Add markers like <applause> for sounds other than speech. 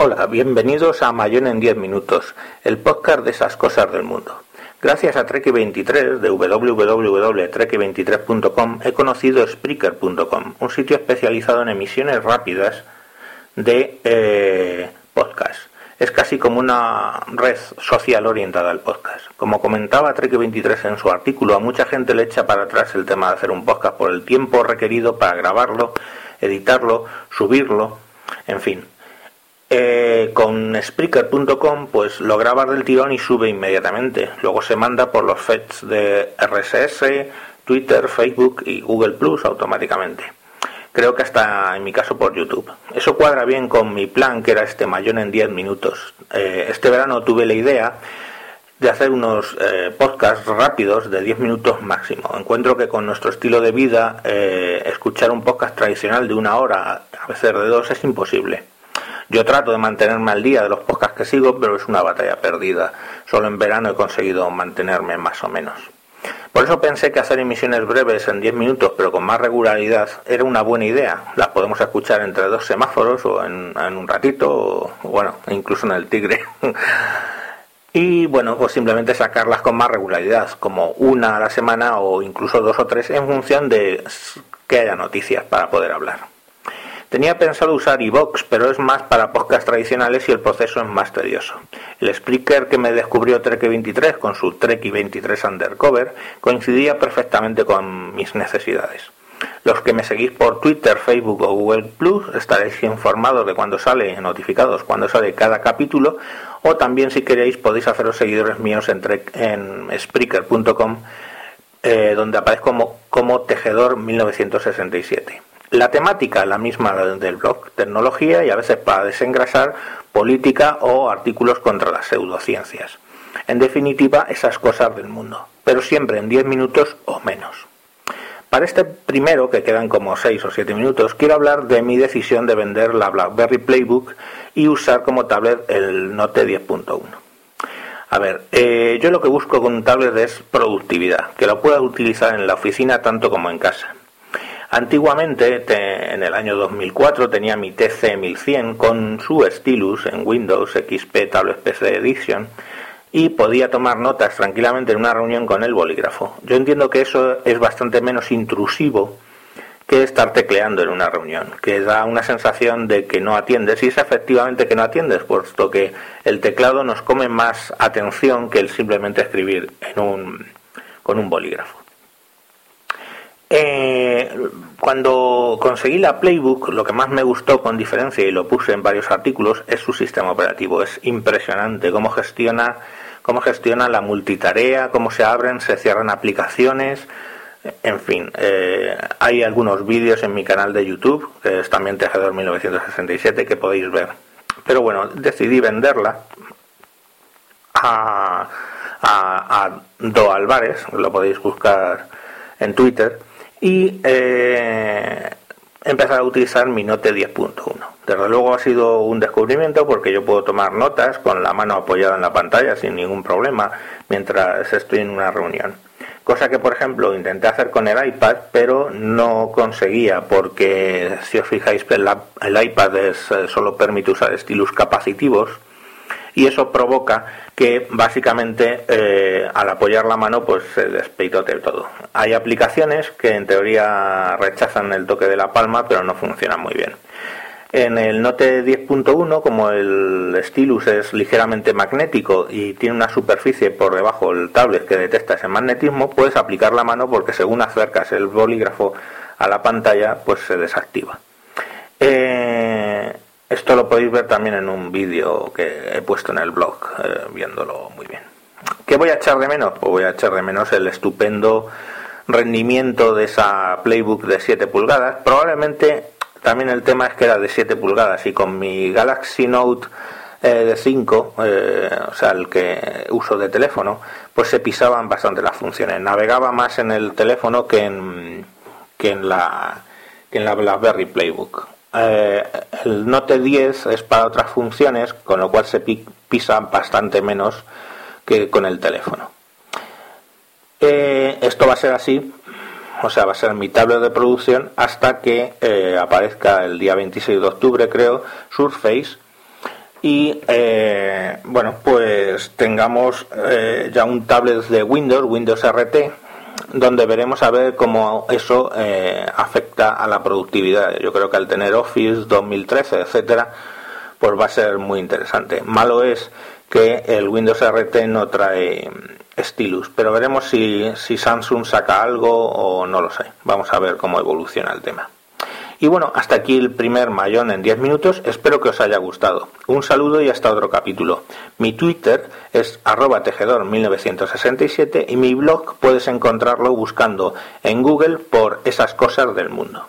Hola, bienvenidos a Mayón en 10 minutos, el podcast de esas cosas del mundo. Gracias a Trek23 de www.trek23.com he conocido Spreaker.com, un sitio especializado en emisiones rápidas de eh, podcast. Es casi como una red social orientada al podcast. Como comentaba Trek23 en su artículo, a mucha gente le echa para atrás el tema de hacer un podcast por el tiempo requerido para grabarlo, editarlo, subirlo, en fin. Eh, con Spreaker.com pues lo grabas del tirón y sube inmediatamente. Luego se manda por los feeds de RSS, Twitter, Facebook y Google Plus automáticamente. Creo que hasta en mi caso por YouTube. Eso cuadra bien con mi plan que era este mayón en 10 minutos. Eh, este verano tuve la idea de hacer unos eh, podcasts rápidos de 10 minutos máximo. Encuentro que con nuestro estilo de vida escuchar un podcast tradicional de una hora, a veces de dos, es imposible. Yo trato de mantenerme al día de los podcasts que sigo, pero es una batalla perdida. Solo en verano he conseguido mantenerme más o menos. Por eso pensé que hacer emisiones breves en 10 minutos, pero con más regularidad, era una buena idea. Las podemos escuchar entre dos semáforos o en, un ratito, o bueno, incluso en el tigre. <laughs> y bueno, pues simplemente sacarlas con más regularidad, como una a la semana o incluso dos o tres en función de que haya noticias para poder hablar. Tenía pensado usar iVox, pero es más para podcasts tradicionales y el proceso es más tedioso. El Spreaker que me descubrió Trek23 con su Trek23 Undercover coincidía perfectamente con mis necesidades. Los que me seguís por Twitter, Facebook o Google Plus estaréis informados de cuando sale, notificados cuando sale cada capítulo, o también si queréis podéis haceros seguidores míos en, en Spreaker.com, eh, donde aparezco como, como Tejedor 1967. La temática, la misma del blog, tecnología y a veces para desengrasar política o artículos contra las pseudociencias. En definitiva, esas cosas del mundo, pero siempre en 10 minutos o menos. Para este primero, que quedan como 6 o 7 minutos, quiero hablar de mi decisión de vender la BlackBerry Playbook y usar como tablet el Note 10.1. A ver, eh, yo lo que busco con un tablet es productividad, que lo pueda utilizar en la oficina tanto como en casa. Antiguamente, en el año 2004, tenía mi TC1100 con su stylus en Windows XP Tablet PC Edition y podía tomar notas tranquilamente en una reunión con el bolígrafo. Yo entiendo que eso es bastante menos intrusivo que estar tecleando en una reunión, que da una sensación de que no atiendes y es efectivamente que no atiendes, puesto que el teclado nos come más atención que el simplemente escribir con un bolígrafo. Eh, cuando conseguí la Playbook, lo que más me gustó con diferencia y lo puse en varios artículos es su sistema operativo. Es impresionante cómo gestiona, cómo gestiona la multitarea, cómo se abren, se cierran aplicaciones. En fin, eh, hay algunos vídeos en mi canal de YouTube, que es también Tejedor 1967, que podéis ver. Pero bueno, decidí venderla a, a, a Do Álvarez, lo podéis buscar en Twitter y eh, empezar a utilizar mi Note 10.1. Desde luego ha sido un descubrimiento porque yo puedo tomar notas con la mano apoyada en la pantalla sin ningún problema mientras estoy en una reunión. Cosa que, por ejemplo, intenté hacer con el iPad, pero no conseguía porque, si os fijáis, el, iPad es, eh, solo permite usar estilos capacitivos y eso provoca que básicamente eh, al apoyar la mano pues se despeitote todo. Hay aplicaciones que en teoría rechazan el toque de la palma pero no funcionan muy bien. En el Note 10.1, como el stylus es ligeramente magnético y tiene una superficie por debajo del tablet que detecta ese magnetismo, puedes aplicar la mano porque según acercas el bolígrafo a la pantalla, pues se desactiva. Eh, esto lo podéis ver también en un vídeo que he puesto en el blog, eh, viéndolo muy bien. ¿Qué voy a echar de menos? Pues voy a echar de menos el estupendo rendimiento de esa Playbook de 7 pulgadas. Probablemente también el tema es que era de 7 pulgadas y con mi Galaxy Note eh, de 5, eh, o sea, el que uso de teléfono, pues se pisaban bastante las funciones. Navegaba más en el teléfono que en, que en, la, que en la BlackBerry Playbook. Eh, el Note 10 es para otras funciones, con lo cual se pisa bastante menos que con el teléfono. Eh, esto va a ser así, o sea, va a ser mi tablet de producción hasta que eh, aparezca el día 26 de octubre, creo, Surface, y bueno pues tengamos ya un tablet de Windows Windows RT donde veremos a ver cómo eso eh, afecta a la productividad. Yo creo que al tener Office 2013 etcétera pues va a ser muy interesante. Malo es que el Windows RT no trae Stylus pero veremos si, si Samsung saca algo o no lo sé. Vamos a ver cómo evoluciona el tema y bueno, hasta aquí el primer mayón en 10 minutos. Espero que os haya gustado. Un saludo y hasta otro capítulo. Mi Twitter es arroba tejedor1967 y mi blog puedes encontrarlo buscando en Google por esas cosas del mundo.